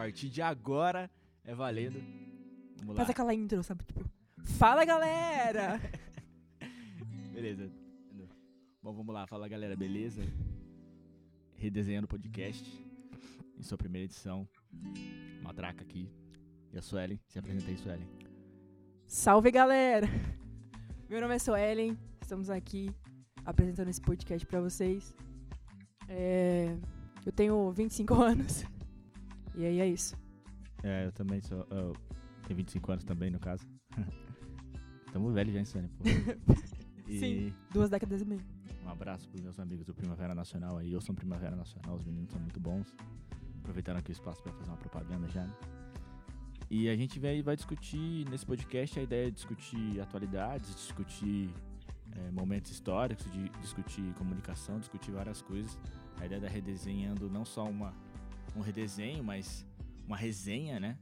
partir de agora é valendo. Vamos lá. Faz aquela intro, sabe? Tipo, fala galera! Beleza. Bom, vamos lá. Fala galera, beleza? Redesenhando o podcast em sua primeira edição. Matraca aqui. E a Suelen. Se apresenta aí, Suelen. Salve galera! Meu nome é Suelen, estamos aqui apresentando esse podcast pra vocês. É, Eu tenho 25 anos. E aí é isso. É, eu também sou. Eu tenho 25 anos também, no caso. Tamo velho já, hein. E Sim. Duas décadas e meia. um abraço pros meus amigos do Primavera Nacional aí. Eu sou Primavera Nacional, os meninos são muito bons. Aproveitando aqui o espaço pra fazer uma propaganda já, né? E a gente vai, vai discutir nesse podcast a ideia de discutir atualidades, discutir é, momentos históricos, de discutir comunicação, discutir várias coisas. A ideia da redesenhando não só uma, um redesenho, mas uma resenha, né?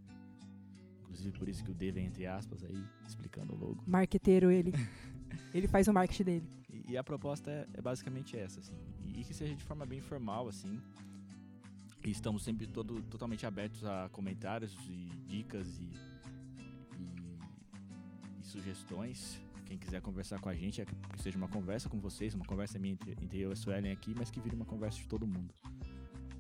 Inclusive por isso que o D vem entre aspas aí, explicando o logo. Marqueteiro ele. ele faz o marketing dele. E, e a proposta é, é basicamente essa, assim. E, e que seja de forma bem informal, assim. E estamos sempre todo, totalmente abertos a comentários e dicas e, e- sugestões. Quem quiser conversar com a gente, é que que seja uma conversa com vocês, uma conversa minha entre, entre eu e a Suelen aqui, mas que vire uma conversa de todo mundo.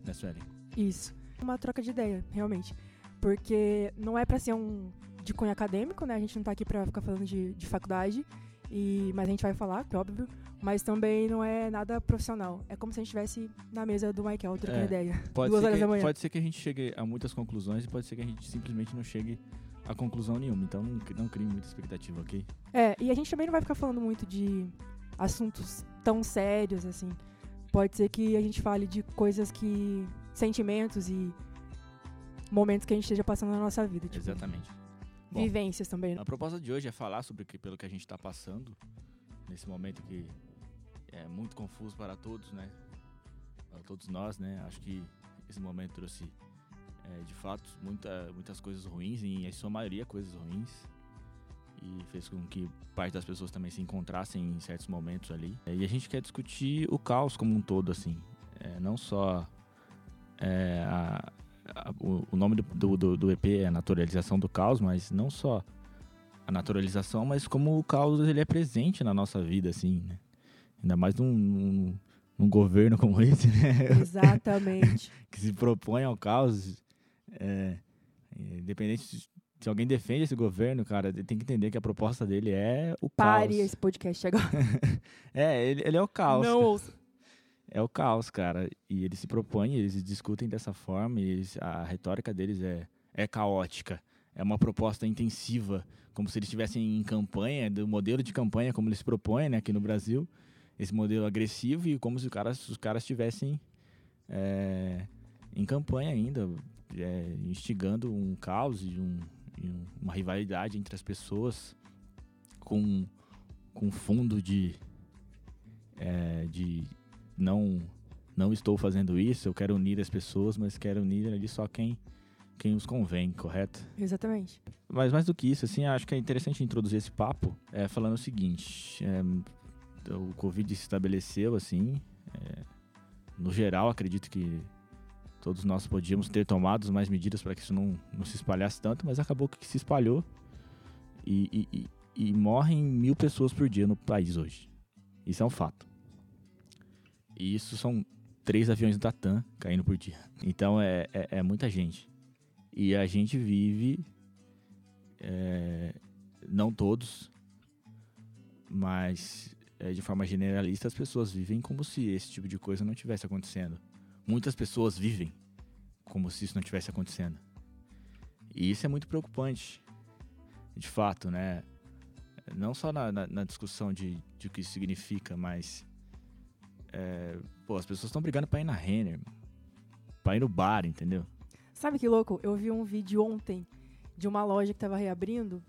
Né, Suelen? Isso. Uma troca de ideia, realmente. Porque não é pra ser um de cunho acadêmico, né? A gente não tá aqui pra ficar falando de, de faculdade. E, mas a gente vai falar, que é óbvio. Mas também não é nada profissional. É como se a gente estivesse na mesa do Michael trocando É, ideia. Pode Duas ser, horas que, da manhã. pode ser que a gente chegue a muitas conclusões e pode ser que a gente simplesmente não chegue a conclusão nenhuma. Então não, não crie muita expectativa, ok? É, e a gente também não vai ficar falando muito de assuntos tão sérios, assim. Pode ser que a gente fale de coisas que. Sentimentos e momentos que a gente esteja passando na nossa vida. Tipo, Exatamente. Bom, Vivências também. né? A proposta de hoje é falar sobre o que, pelo que a gente está passando nesse momento que é muito confuso para todos, né? Para todos nós, né? Acho que esse momento trouxe, é, de fato, muita, muitas coisas ruins e, em sua maioria, coisas ruins. E fez com que parte das pessoas também se encontrassem em certos momentos ali. E a gente quer discutir o caos como um todo, assim. É, não só é, a- a- o, o nome do, do- do, do EP é Naturalização do Caos, mas não só a naturalização, mas como o caos ele é presente na nossa vida, assim, né? Ainda mais num, num, num governo como esse, né? Exatamente. que se propõe ao caos. É, independente se- se alguém defende esse governo, cara, tem que entender que a proposta dele é o Pare caos. esse podcast agora. É, ele, ele é o caos. Não ouça. É o caos, cara. E eles se propõem, eles discutem dessa forma, e eles- a retórica deles é, é caótica. É uma proposta intensiva, como se eles estivessem em campanha, do modelo de campanha como eles propõem né, aqui no Brasil. Esse modelo agressivo e como se os caras, os caras estivessem é, em campanha ainda, é, instigando um caos e, um- e um- uma rivalidade entre as pessoas com, com fundo de, é, de não não estou fazendo isso, eu quero unir as pessoas, mas quero unir ali só quem quem os convém, correto? Exatamente. Mas mais do que isso, assim, acho que é interessante introduzir esse papo é, falando o seguinte: é, o Covid se estabeleceu, assim, é, no geral, acredito que todos nós podíamos ter tomado mais medidas para que isso não, não se espalhasse tanto, mas acabou que se espalhou e, e, e- e morrem mil pessoas por dia no país hoje. Isso é um fato. E isso são três aviões da TAM caindo por dia. Então é, é, é muita gente. E a gente vive é, não todos, mas é, de forma generalista as pessoas vivem como se esse tipo de coisa não tivesse acontecendo. Muitas pessoas vivem como se isso não tivesse acontecendo. E isso é muito preocupante, de fato, né? Não só na, na- na discussão de, de o que isso significa, mas é, pô, as pessoas estão brigando pra ir na Renner, pra ir no bar, entendeu? Sabe que louco? Eu vi um vídeo ontem de uma loja que tava reabrindo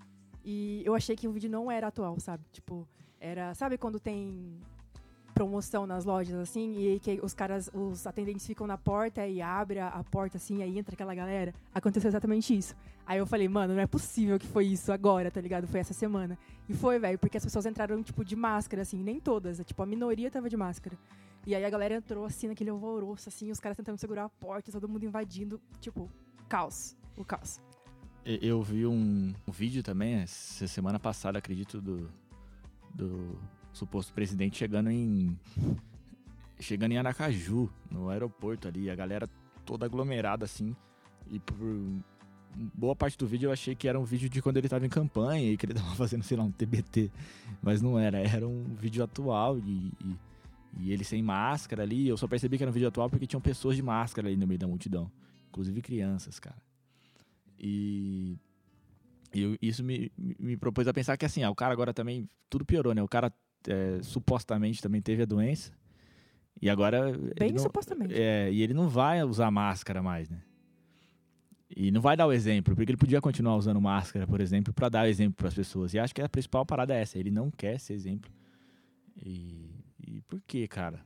e eu achei que o vídeo não era atual, sabe? Tipo, era. Sabe quando tem promoção nas lojas assim e que os caras, os atendentes ficam na porta e abre a, porta assim, aí entra aquela galera? Aconteceu exatamente isso. Aí eu falei, mano, não é possível que foi isso agora, tá ligado? Foi essa semana. E foi, velho, porque as pessoas entraram, tipo, de máscara, assim, nem todas. Tipo, a minoria tava de máscara. E aí a galera entrou, assim, naquele alvoroço, assim, os caras tentando segurar a porta, todo mundo invadindo. Tipo, caos. O caos. Eu vi um, um vídeo também, essa semana passada, acredito, do, do suposto presidente chegando em. Chegando em Aracaju, no aeroporto ali, a galera toda aglomerada assim. E por boa parte do vídeo eu achei que era um vídeo de quando ele estava em campanha e que ele estava fazendo, sei lá, um TBT. Mas não era, era um vídeo atual e, e, e, ele sem máscara ali. Eu só percebi que era um vídeo atual porque tinham pessoas de máscara ali no meio da multidão, inclusive crianças, cara. E, e isso me, me propôs a pensar que assim, ah, o cara agora também, tudo piorou, né? O cara é, supostamente também teve a doença. E agora. Bem não, supostamente. É, e ele não vai usar máscara mais, né? E não vai dar o exemplo, porque ele podia continuar usando máscara, por exemplo, para dar exemplo para as pessoas. E acho que a principal parada é essa: ele não quer ser exemplo. E, e por quê, cara?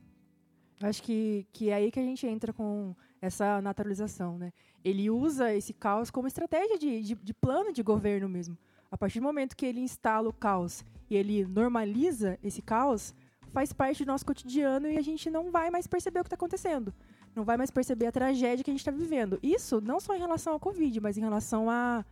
Acho que, que é aí que a gente entra com essa naturalização, né? Ele usa esse caos como estratégia de, de, de plano de governo mesmo. A partir do momento que ele instala o caos e ele normaliza esse caos, faz parte do nosso cotidiano e a gente não vai mais perceber o que está acontecendo não vai mais perceber a tragédia que a gente está vivendo. Isso não só em relação ao Covid, mas em relação a,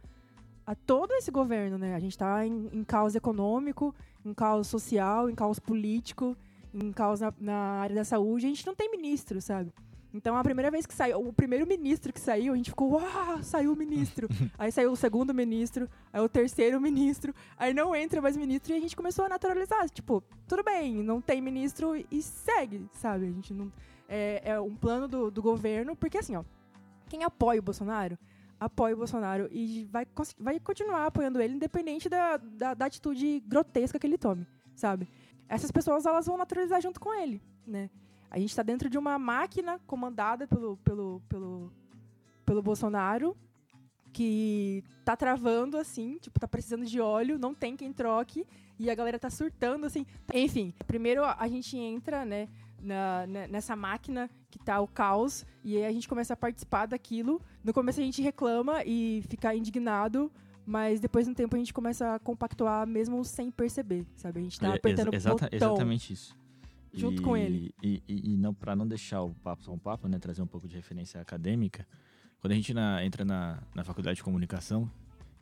a todo esse governo, né? A gente está em, em caos econômico, em caos social, em caos político, em caos na, na, área da saúde. A gente não tem ministro, sabe? Então, a primeira vez que saiu, o primeiro ministro que saiu, a gente ficou, uau, saiu o ministro. aí saiu o segundo ministro, aí o terceiro ministro, aí não entra mais ministro e a gente começou a naturalizar. Tipo, tudo bem, não tem ministro e segue, sabe? A gente não é, é um plano do, do governo, porque assim, ó, quem apoia o Bolsonaro, apoia o Bolsonaro e vai, vai continuar apoiando ele, independente da, da, da, atitude grotesca que ele tome, sabe? Essas pessoas, elas vão naturalizar junto com ele, né? A gente está dentro de uma máquina comandada pelo, pelo, pelo, pelo Bolsonaro, que tá travando, assim, tipo, tá precisando de óleo, não tem quem troque, e a galera tá surtando, assim. Enfim, primeiro a gente entra, né, na, nessa máquina que tá o caos, e aí a gente começa a participar daquilo. No começo a gente reclama e fica indignado, mas depois no tempo a gente começa a compactuar mesmo sem perceber, sabe? A gente tá apertando é, exata, botão Exatamente isso. Junto e, com ele. E, e, e não, para não deixar o papo só um papo, né? Trazer um pouco de referência acadêmica. Quando a gente na, entra na, na faculdade de comunicação,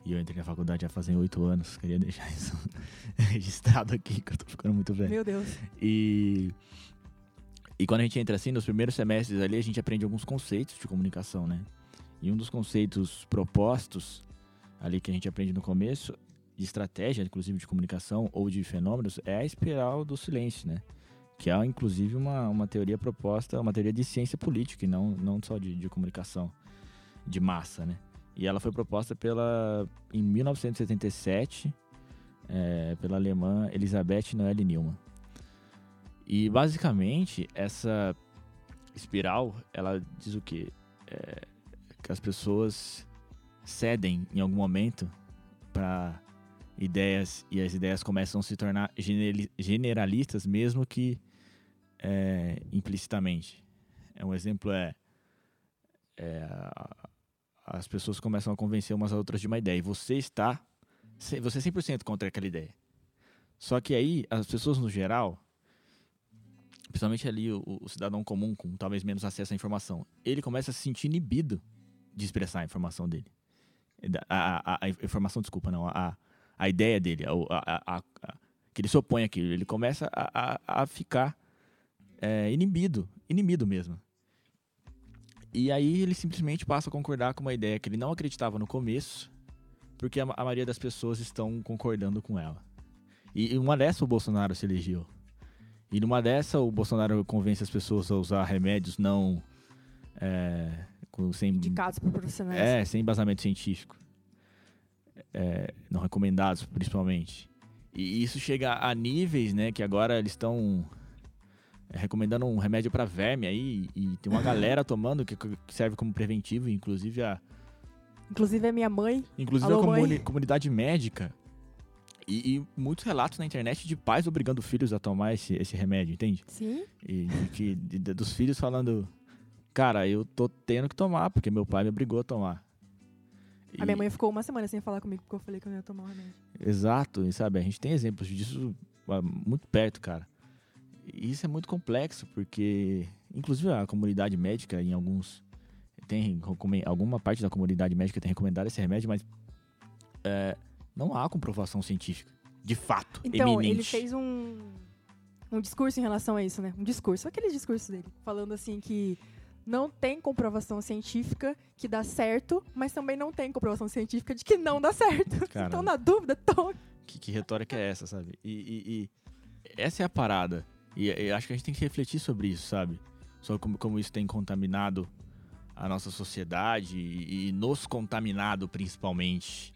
e eu entrei na faculdade já fazem oito anos, queria deixar isso registrado aqui, que eu tô ficando muito velho. Meu Deus. E e quando a gente entra assim, nos primeiros semestres ali, a gente aprende alguns conceitos de comunicação, né? E um dos conceitos propostos ali que a gente aprende no começo, de estratégia, inclusive de comunicação ou de fenômenos, é a espiral do silêncio, né? Que é, inclusive, uma, uma teoria proposta, uma teoria de ciência política e não, não só de, de comunicação de massa, né? E ela foi proposta pela, em 1977 é, pela alemã Elisabeth Noelle Neumann. E basicamente essa espiral, ela diz o quê? É, que as pessoas cedem em algum momento para ideias e as ideias começam a se tornar generalistas, mesmo que é, implicitamente. É, um exemplo é, é, as pessoas começam a convencer umas a outras de uma ideia e você está você é 100% contra aquela ideia. Só que aí as pessoas no geral principalmente ali o, o, cidadão comum com talvez menos acesso à informação, ele começa a se sentir inibido de expressar a informação dele. A, a, a informação, desculpa, não, a, a ideia dele, a, a, que ele se opõe àquilo, ele começa a, a, ficar é, inibido, inibido mesmo. E aí ele simplesmente passa a concordar com uma ideia que ele não acreditava no começo, porque a, a maioria das pessoas estão concordando com ela. E uma dessas o Bolsonaro se elegeu. E numa dessa, o Bolsonaro convence as pessoas a usar remédios não. É, com, sem, Indicados por profissionais. É, sem embasamento científico. É, não recomendados, principalmente. E isso chega a níveis, né, que agora eles estão recomendando um remédio para verme aí, e tem uma galera tomando que, que, serve como preventivo, inclusive a. Inclusive a minha mãe. Inclusive Alô, a comuni mãe. comunidade médica e, e, muitos relatos na internet de pais obrigando filhos a tomar esse, esse remédio, entende? Sim. E de, de, de, dos filhos falando, cara, eu tô tendo que tomar, porque meu pai me obrigou a tomar. A minha mãe ficou uma semana sem falar comigo porque eu falei que eu não ia tomar o remédio. Exato, e sabe, a gente tem exemplos disso ah, muito perto, cara. Isso é muito complexo, porque, inclusive, a comunidade médica, em alguns tem alguma parte da comunidade médica tem recomendado esse remédio, mas é, não há comprovação científica, de fato, então, eminente. ele fez um, um discurso em relação a isso, né? Um discurso, aquele discurso dele, falando assim que não tem comprovação científica que dá certo, mas também não tem comprovação científica de que não dá certo. Caramba. Então, na dúvida, tô... Que, que retórica é essa, sabe? E, e, e essa é a parada. E, e, acho que a gente tem que refletir sobre isso, sabe? Sobre como, como isso tem contaminado a nossa sociedade e, e nos contaminado principalmente.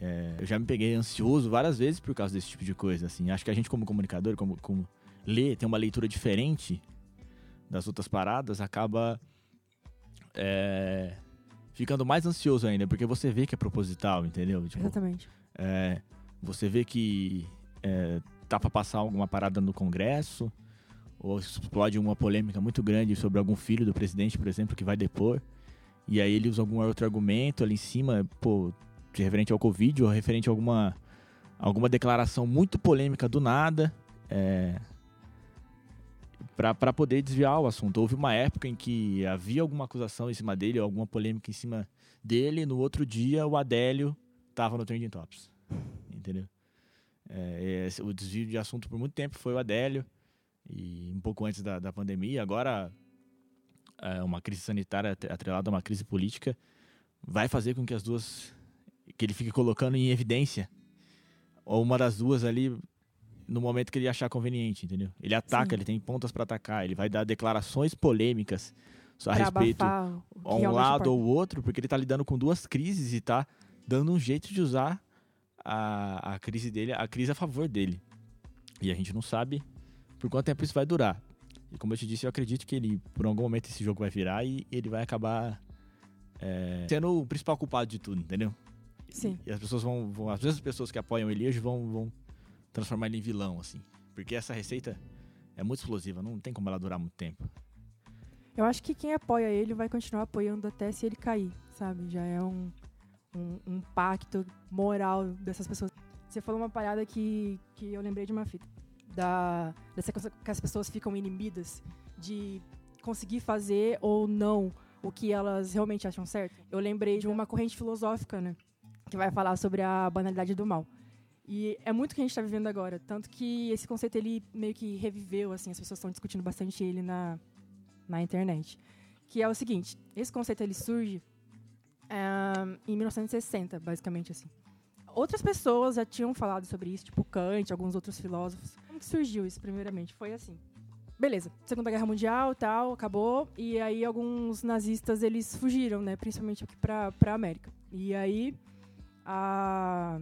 É, eu já me peguei ansioso várias vezes por causa desse tipo de coisa. Assim, acho que a gente como comunicador, como, como lê, tem uma leitura diferente das outras paradas, acaba é, ficando mais ansioso ainda, porque você vê que é proposital, entendeu? Tipo, Exatamente. É, você vê que é, tá para passar alguma parada no Congresso, ou explode uma polêmica muito grande sobre algum filho do presidente, por exemplo, que vai depor, e aí ele usa algum outro argumento ali em cima, pô, referente ao Covid, ou referente a alguma, alguma declaração muito polêmica do nada, é, para poder desviar o assunto. Houve uma época em que havia alguma acusação em cima dele, alguma polêmica em cima dele, no outro dia o Adélio estava no Trending Tops. Entendeu? É, o desvio de assunto por muito tempo foi o Adélio, e um pouco antes da, da pandemia. Agora, é, uma crise sanitária atrelada a uma crise política vai fazer com que as duas. que ele fique colocando em evidência, ou uma das duas ali, no momento que ele achar conveniente, entendeu? Ele ataca, Sim. ele tem pontas para atacar, ele vai dar declarações polêmicas a pra respeito a um lado ou outro, porque ele está lidando com duas crises e está dando um jeito de usar a, a crise dele, a crise a favor dele. E a gente não sabe por quanto tempo isso vai durar. E como eu te disse, eu acredito que ele, por algum momento, esse jogo vai virar e ele vai acabar é, sendo o principal culpado de tudo, entendeu? Sim. E as pessoas vão, vão as mesmas pessoas que apoiam ele hoje vão, vão transformar ele em vilão, assim. Porque essa receita é muito explosiva, não tem como ela durar muito tempo. Eu acho que quem apoia ele vai continuar apoiando até se ele cair, sabe? Já é um, um, um pacto moral dessas pessoas. Você falou uma parada que, que eu lembrei de uma fita. Da, dessa coisa que as pessoas ficam inimidas de conseguir fazer ou não o que elas realmente acham certo. Eu lembrei de uma corrente filosófica, né? Que vai falar sobre a banalidade do mal. E é muito o que a gente está vivendo agora. Tanto que esse conceito ele meio que reviveu, assim, as pessoas estão discutindo bastante ele na, na internet. Que é o seguinte: esse conceito ele surge em 1960, basicamente assim. Outras pessoas já tinham falado sobre isso, tipo Kant, alguns outros filósofos. Como que surgiu isso, primeiramente? Foi assim. Beleza, Segunda Guerra Mundial, tal, acabou. E aí alguns nazistas, eles fugiram, né? Principalmente aqui pra, pra América. E aí a,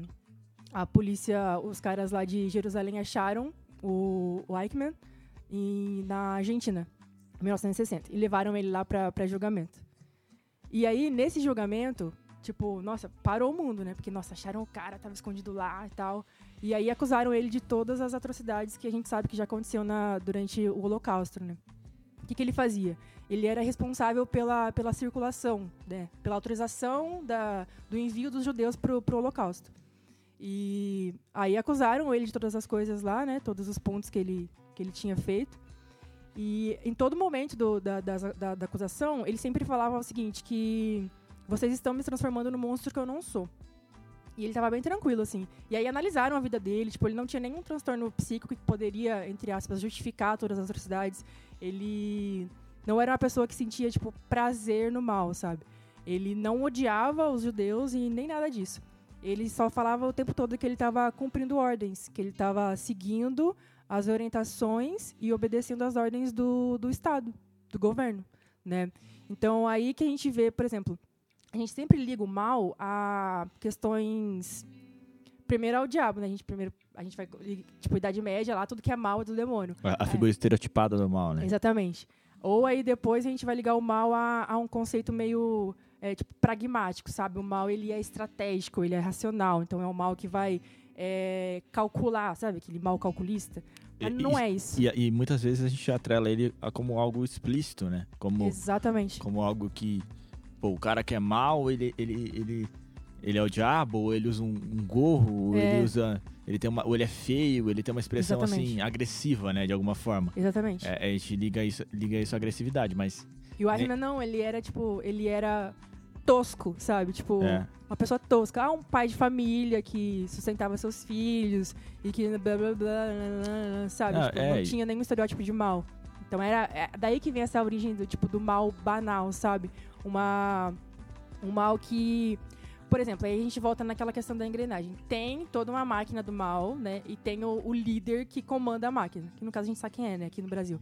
a polícia, os caras lá de Jerusalém acharam o, o Eichmann em, na Argentina, em 1960. E levaram ele lá pra julgamento. E aí, nesse julgamento, tipo, nossa, parou o mundo, né? Porque, nossa, acharam o cara, tava escondido lá e tal. E aí acusaram ele de todas as atrocidades que a gente sabe que já aconteceu na, durante o Holocausto, né? O que, que ele fazia? Ele era responsável pela, pela circulação, né? Pela autorização da, do envio dos judeus pro, pro Holocausto. E aí acusaram ele de todas as coisas lá, né? Todos os pontos que ele, que ele tinha feito. E em todo momento do, da, da, da, da, acusação, ele sempre falava o seguinte, que vocês estão me transformando no monstro que eu não sou. E ele estava bem tranquilo, assim. E aí analisaram a vida dele, tipo, ele não tinha nenhum transtorno psíquico que poderia, entre aspas, justificar todas as atrocidades. Ele não era uma pessoa que sentia, tipo, prazer no mal, sabe? Ele não odiava os judeus e nem nada disso. Ele só falava o tempo todo que ele estava cumprindo ordens, que ele estava seguindo as orientações e obedecendo às ordens do, do Estado, do governo, né? Então, aí que a gente vê, por exemplo, a gente sempre liga o mal a questões... Primeiro ao diabo, né? A gente primeiro a gente vai tipo idade média lá, tudo que é mal é do demônio. A, a figura é. estereotipada do mal, né? Exatamente. Ou aí depois a gente vai ligar o mal a, a um conceito meio é, tipo, pragmático, sabe? O mal ele é estratégico, ele é racional, então é um mal que vai é, calcular, sabe? Aquele mal calculista. Mas e, não é isso. E, e, muitas vezes a gente atrela ele como algo explícito, né? Como, Exatamente. Como algo que. Pô, o cara que é mal, ele, ele, ele, ele é o diabo, ou ele usa um, um gorro, é. ele usa. Ele tem uma. Ou ele é feio, ele tem uma expressão Exatamente. assim, agressiva, né? De alguma forma. Exatamente. É, a gente liga isso, liga isso à agressividade, mas E o Asma não, ele era, tipo, ele era tosco, sabe? Tipo, É. uma pessoa tosca. Ah, um pai de família que sustentava seus filhos e que blá blá blá, blá, blá, sabe? Ah, Tipo, é, não tinha nenhum estereótipo de mal. Então era é daí que vem essa origem do tipo do mal banal, sabe? Uma um mal que por exemplo, aí a gente volta naquela questão da engrenagem. Tem toda uma máquina do mal, né? E tem o, o líder que comanda a máquina. Que no caso a gente sabe quem é, né? Aqui no Brasil.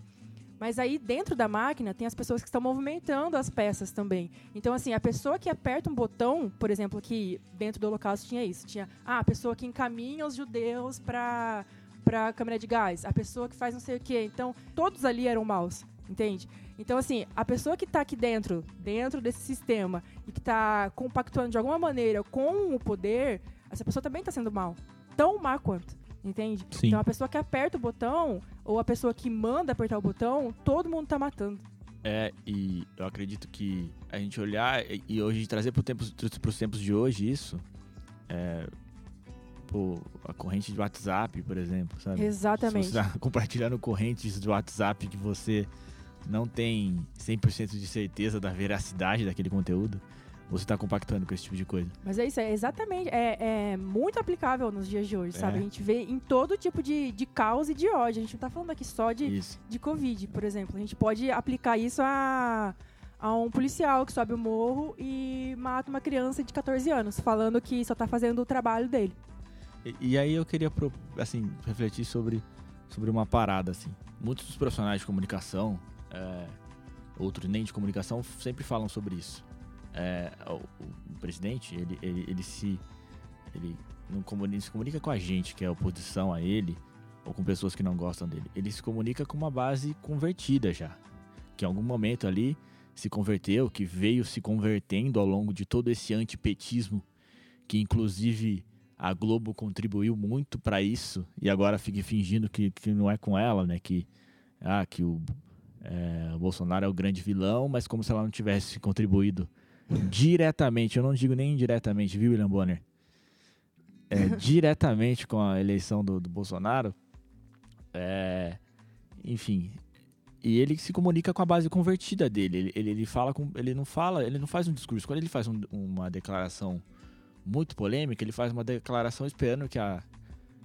Mas aí dentro da máquina tem as pessoas que estão movimentando as peças também. Então, assim, a pessoa que aperta um botão, por exemplo, que dentro do holocausto tinha isso. Tinha ah, a pessoa que encaminha os judeus para para câmara de gás, a pessoa que faz não sei o quê. Então, todos ali eram maus, entende? Então, assim, a pessoa que está aqui dentro, dentro desse sistema, e que está compactuando de alguma maneira com o poder, essa pessoa também está sendo mal. Tão má quanto, entende? Sim. Então, a pessoa que aperta o botão, ou a pessoa que manda apertar o botão, todo mundo tá matando. É, e eu acredito que a gente olhar e- hoje trazer para tempos, os tempos de hoje isso, é, pô, a corrente de WhatsApp, por exemplo, sabe? Exatamente. Se você tá compartilhando correntes de WhatsApp que você não tem 100% de certeza da veracidade daquele conteúdo, você tá compactando com esse tipo de coisa. Mas é isso, é exatamente. É, é muito aplicável nos dias de hoje, sabe? É. A gente vê em todo tipo de, de caos e de ódio. A gente não tá falando aqui só de, Isso. de Covid, por exemplo. A gente pode aplicar isso a, a um policial que sobe o morro e mata uma criança de 14 anos, falando que só tá fazendo o trabalho dele. E, e aí eu queria, assim, refletir sobre, sobre uma parada, assim. Muitos dos profissionais de comunicação, é, outros nem de comunicação, sempre falam sobre isso. É, o, o presidente, ele, ele, ele se... Ele não comunica, se comunica com a gente, que é oposição a ele, ou com pessoas que não gostam dele. Ele se comunica com uma base convertida já. Que em algum momento ali se converteu, que veio se convertendo ao longo de todo esse antipetismo, que inclusive a Globo contribuiu muito para isso e agora fica fingindo que, que não é com ela, né? Que, ah, que o, é, o Bolsonaro é o grande vilão, mas como se ela não tivesse contribuído diretamente, eu não digo nem indiretamente, viu, William Bonner? É, diretamente com a eleição do, do Bolsonaro. É, enfim. E ele se comunica com a base convertida dele. Ele, ele, ele fala com. Ele não fala, ele não faz um discurso. Quando ele faz um- uma declaração muito polêmica, ele faz uma declaração esperando que a.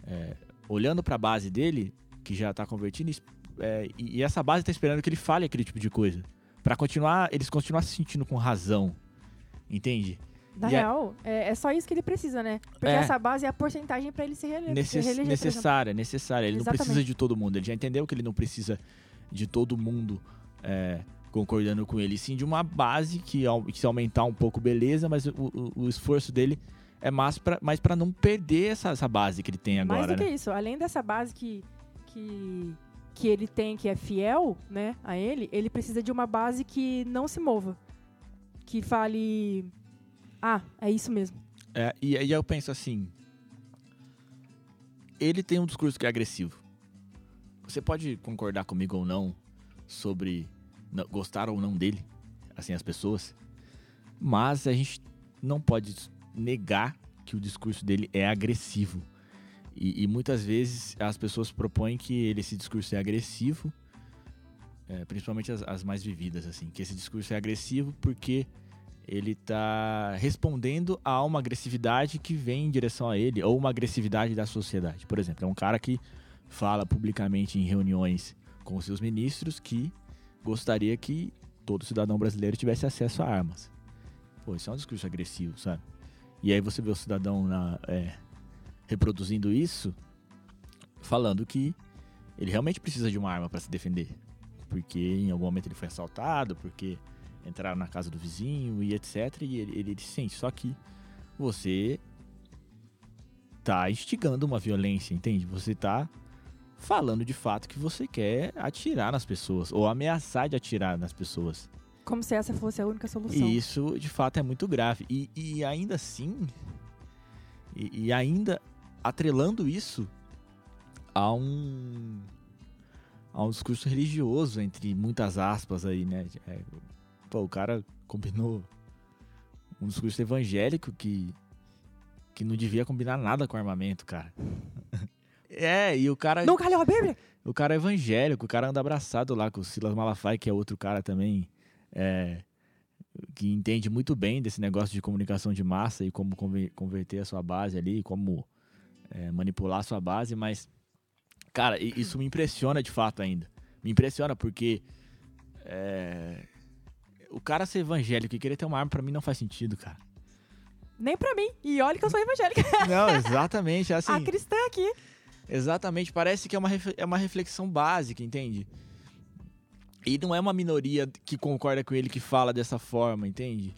é, olhando para a base dele, que já tá convertindo, es- é, e, e essa base tá esperando que ele fale aquele tipo de coisa. Pra continuar, eles continuar se sentindo com razão. Entende? Na E real, é, é só isso que ele precisa, né? Porque É. essa base é a porcentagem pra ele se Necess- reeleger. exemplo. necessária, necessária. Ele Exatamente. não precisa de todo mundo. Ele já entendeu que ele não precisa de todo mundo é, concordando com ele, sim de uma base que, que se aumentar um pouco, beleza, mas o, o- o esforço dele é mais pra, mais pra não perder essa, essa base que ele tem Mais agora, do que né? isso, além dessa base que, que, que ele tem, que é fiel né, a ele, ele precisa de uma base que não se mova. Que fale. Ah, é isso mesmo. É, e aí eu penso assim. Ele tem um discurso que é agressivo. Você pode concordar comigo ou não sobre gostar ou não dele, assim, as pessoas. Mas a gente não pode negar que o discurso dele é agressivo. E, e muitas vezes as pessoas propõem que ele, esse discurso é agressivo, é, principalmente as, as mais vividas, assim, que esse discurso é agressivo porque ele tá respondendo a uma agressividade que vem em direção a ele, ou uma agressividade da sociedade. Por exemplo, é um cara que fala publicamente em reuniões com seus ministros que gostaria que todo cidadão brasileiro tivesse acesso a armas. Pô, isso é um discurso agressivo, sabe? E aí você vê o cidadão na- é, reproduzindo isso, falando que ele realmente precisa de uma arma para se defender. Porque em algum momento ele foi assaltado, porque entraram na casa do vizinho e etc. E ele, ele, ele sente. Só que você tá instigando uma violência, entende? Você tá falando de fato que você quer atirar nas pessoas ou ameaçar de atirar nas pessoas. Como se essa fosse a única solução. E isso, de fato, é muito grave. E, e ainda assim, e, e ainda atrelando isso a um a um discurso religioso, entre muitas aspas aí, né? É, pô, o cara combinou um discurso evangélico que, que não devia combinar nada com armamento, cara. É, e o cara. Nunca leu a Bíblia? O cara é evangélico, o cara anda abraçado lá com o Silas Malafaia, que é outro cara também é, que entende muito bem desse negócio de comunicação de massa e como converter a sua base ali, como é, manipular a sua base, mas, cara, isso me impressiona de fato ainda. Me impressiona porque é, o cara ser evangélico e querer ter uma arma para mim não faz sentido, cara. Nem para mim. E olha que eu sou evangélica. Não, exatamente. Assim, a cristã aqui. Exatamente. Parece que é uma, é uma reflexão básica, entende? E não é uma minoria que concorda com ele que fala dessa forma, entende?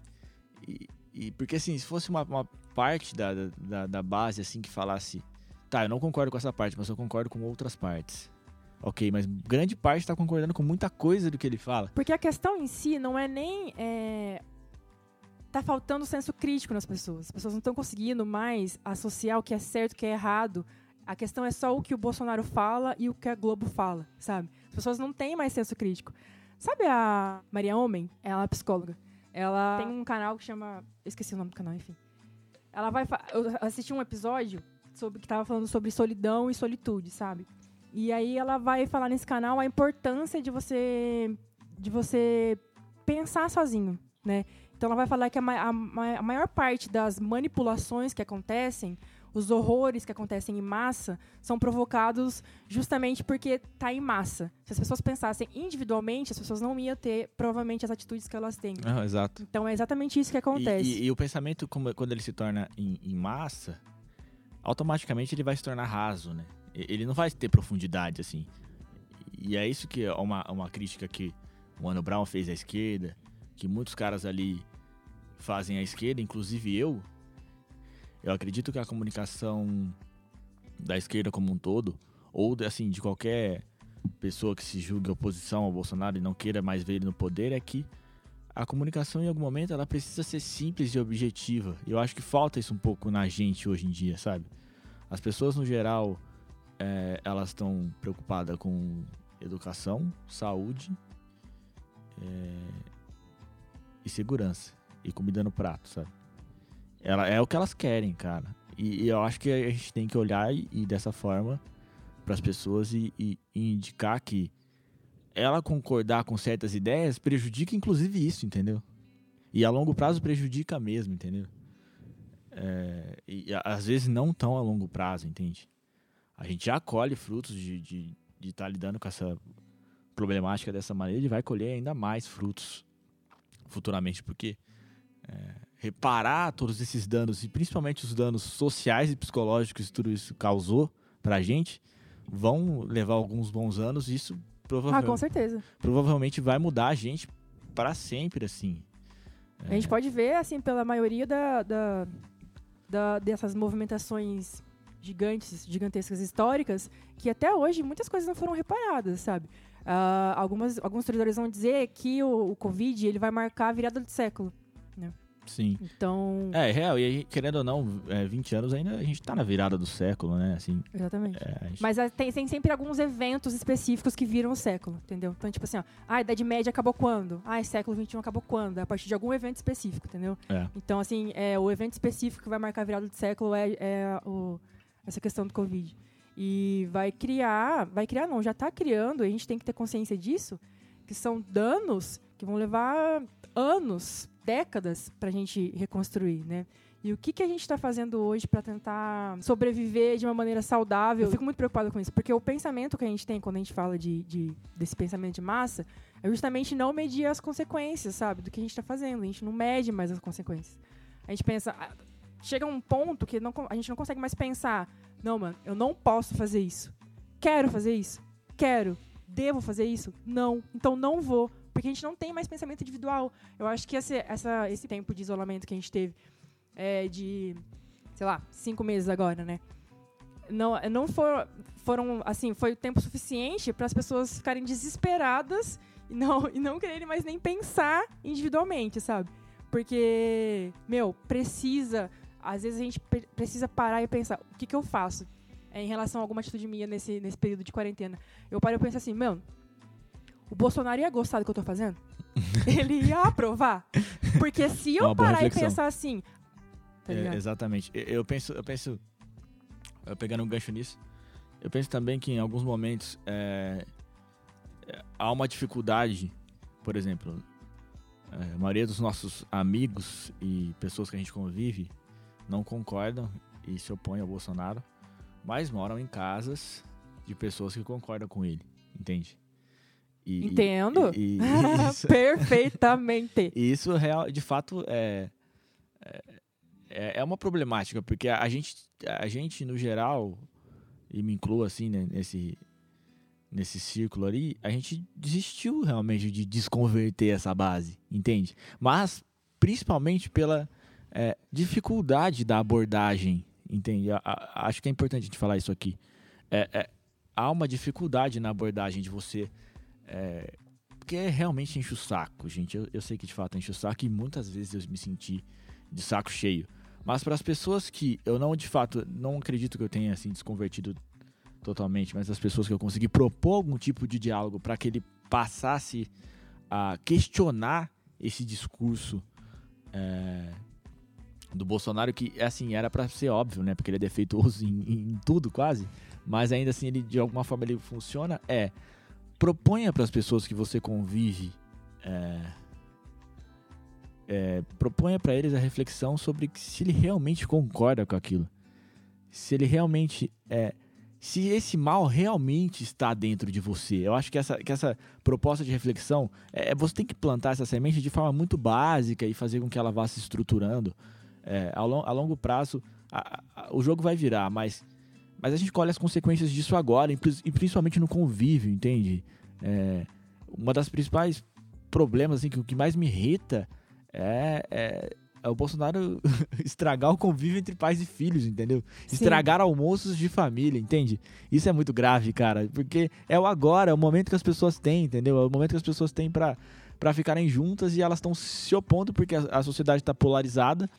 E, e porque assim, se fosse uma, uma parte da, da, da, base assim que falasse, tá, eu não concordo com essa parte, mas eu concordo com outras partes. Ok, mas grande parte está concordando com muita coisa do que ele fala. Porque a questão em si não é nem. É... Tá faltando senso crítico nas pessoas. As pessoas não estão conseguindo mais associar o que é certo e o que é errado. A questão é só o que o Bolsonaro fala e o que a Globo fala, sabe? As pessoas não têm mais senso crítico. Sabe a Maria Homem? Ela é psicóloga. Ela tem um canal que chama. esqueci o nome do canal, enfim. Ela vai. Eu assisti um episódio sobre que tava falando sobre solidão e solitude, sabe? E aí ela vai falar nesse canal a importância de você de você pensar sozinho, né? Então ela vai falar que a, a, a maior parte das manipulações que acontecem os horrores que acontecem em massa são provocados justamente porque está em massa. Se as pessoas pensassem individualmente, as pessoas não iam ter provavelmente as atitudes que elas têm. Ah, exato. Então é exatamente isso que acontece. E, e, e o pensamento, quando ele se torna em, em, massa, automaticamente ele vai se tornar raso, né? Ele não vai ter profundidade, assim. E é isso que é uma, uma crítica que o Mano Brown fez à esquerda, que muitos caras ali fazem à esquerda, inclusive eu, eu acredito que a comunicação da esquerda como um todo, ou assim, de qualquer pessoa que se julgue oposição ao Bolsonaro e não queira mais ver ele no poder, é que a comunicação em algum momento ela precisa ser simples e objetiva. Eu acho que falta isso um pouco na gente hoje em dia, sabe? As pessoas no geral é, elas estão preocupadas com educação, saúde é, e segurança e comida no prato, sabe? Ela é o que elas querem, cara. E, e eu acho que a gente tem que olhar e, e dessa forma para as pessoas e, e, indicar que ela concordar com certas ideias prejudica inclusive isso, entendeu? E a longo prazo prejudica mesmo, entendeu? É, e às vezes não tão a longo prazo, entende? A gente já colhe frutos de estar de, de tá lidando com essa problemática dessa maneira e vai colher ainda mais frutos futuramente, porque é, reparar todos esses danos, e principalmente os danos sociais e psicológicos que tudo isso causou pra gente, vão levar alguns bons anos e isso provavelmente, ah, com certeza. provavelmente vai mudar a gente para sempre, assim. É. A gente pode ver, assim, pela maioria da, da, da, dessas movimentações gigantes, gigantescas históricas, que até hoje muitas coisas não foram reparadas, sabe? Uh, algumas, alguns historiadores vão dizer que o, o Covid ele vai marcar a virada do século. Né? Sim. Então. É, real, e querendo ou não, é, 20 anos ainda a gente tá na virada do século, né? Assim, Exatamente. É, gente... Mas tem, tem, sempre alguns eventos específicos que viram o século, entendeu? Então, tipo assim, ó, a Idade Média acabou quando? Ah, século XXI acabou quando? A partir de algum evento específico, entendeu? É. Então, assim, é, o evento específico que vai marcar a virada do século é, é o, essa questão do Covid. E vai criar, vai criar não, já está criando, a gente tem que ter consciência disso, que são danos que vão levar anos décadas para a gente reconstruir, né? E o que, que a gente está fazendo hoje para tentar sobreviver de uma maneira saudável? Eu fico muito preocupada com isso, porque o pensamento que a gente tem quando a gente fala de, de desse pensamento de massa é justamente não medir as consequências, sabe, do que a gente está fazendo. A gente não mede mais as consequências. A gente pensa, ah, chega um ponto que não, a gente não consegue mais pensar, não, mano, eu não posso fazer isso. Quero fazer isso? Quero. Devo fazer isso? Não. Então não vou porque a gente não tem mais pensamento individual. Eu acho que esse, essa, esse tempo de isolamento que a gente teve, é, de, sei lá, cinco meses agora, né? Não, não for, foram, assim, foi tempo suficiente para as pessoas ficarem desesperadas e não, e não quererem mais nem pensar individualmente, sabe? Porque, meu, precisa, às vezes a gente precisa parar e pensar, o que, que eu faço? É, em relação a alguma atitude minha nesse, nesse período de quarentena. Eu paro e penso assim, mano, o Bolsonaro ia gostar do que eu tô fazendo? Ele ia aprovar? Porque se eu parar reflexão. e pensar assim. Tá é, exatamente. Eu penso, eu penso. Eu pegando um gancho nisso, eu penso também que em alguns momentos é, há uma dificuldade, por exemplo, é, a maioria dos nossos amigos e pessoas que a gente convive não concordam e se opõem ao Bolsonaro, mas moram em casas de pessoas que concordam com ele, entende? E, Entendo. E, e isso, Perfeitamente. E isso, real, de fato, é, é, é uma problemática, porque a gente, a gente, no geral, e me incluo assim, né, nesse, nesse círculo ali, a gente desistiu realmente de desconverter essa base, entende? Mas, principalmente pela é, dificuldade da abordagem, entende? A, a, acho que é importante a gente falar isso aqui. É, é, há uma dificuldade na abordagem de você é, porque realmente enche o saco, gente. Eu, eu sei que de fato enche o saco e muitas vezes eu me senti de saco cheio. Mas para as pessoas que eu não, de fato, não acredito que eu tenha assim desconvertido totalmente, mas as pessoas que eu consegui propor algum tipo de diálogo para que ele passasse a questionar esse discurso é, do Bolsonaro, que assim era para ser óbvio, né? Porque ele é defeituoso em, em, tudo quase, mas ainda assim ele de alguma forma ele funciona. É proponha para as pessoas que você convive, é, é, proponha para eles a reflexão sobre se ele realmente concorda com aquilo, se ele realmente é, se esse mal realmente está dentro de você. Eu acho que essa, que essa proposta de reflexão é, você tem que plantar essa semente de forma muito básica e fazer com que ela vá se estruturando. É, a, long, a longo prazo, a, a, o jogo vai virar, mas mas a gente colhe as consequências disso agora, e principalmente no convívio, entende? É, uma das principais problemas, assim, que o que mais me irrita é, é, é o Bolsonaro estragar o convívio entre pais e filhos, entendeu? Sim. Estragar almoços de família, entende? Isso é muito grave, cara, porque é o agora, é o momento que as pessoas têm, entendeu? É o momento que as pessoas têm para para ficarem juntas e elas estão se opondo porque a, a sociedade está polarizada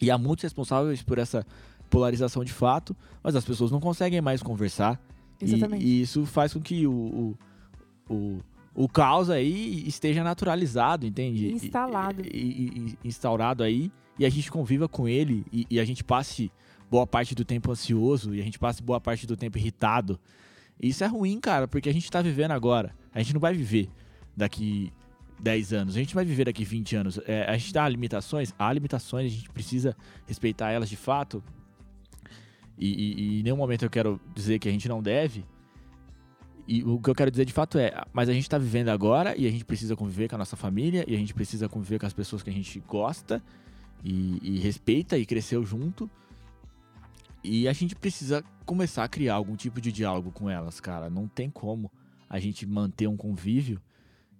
e há muitos responsáveis por essa polarização de fato, mas as pessoas não conseguem mais conversar. Exatamente. E, e isso faz com que o, o, o, o caos aí esteja naturalizado, entende? Instalado. E, e, e, instaurado aí, e a gente conviva com ele, e, a gente passe boa parte do tempo ansioso, e a gente passe boa parte do tempo irritado. isso é ruim, cara, porque a gente tá vivendo agora. A gente não vai viver daqui 10 anos, a gente vai viver daqui 20 anos. É, a gente dá limitações, há limitações, a gente precisa respeitar elas de fato, e, e, e, em nenhum momento eu quero dizer que a gente não deve. E o que eu quero dizer de fato é, mas a gente está vivendo agora e a gente precisa conviver com a nossa família e a gente precisa conviver com as pessoas que a gente gosta e, e respeita e cresceu junto. E a gente precisa começar a criar algum tipo de diálogo com elas, cara. Não tem como a gente manter um convívio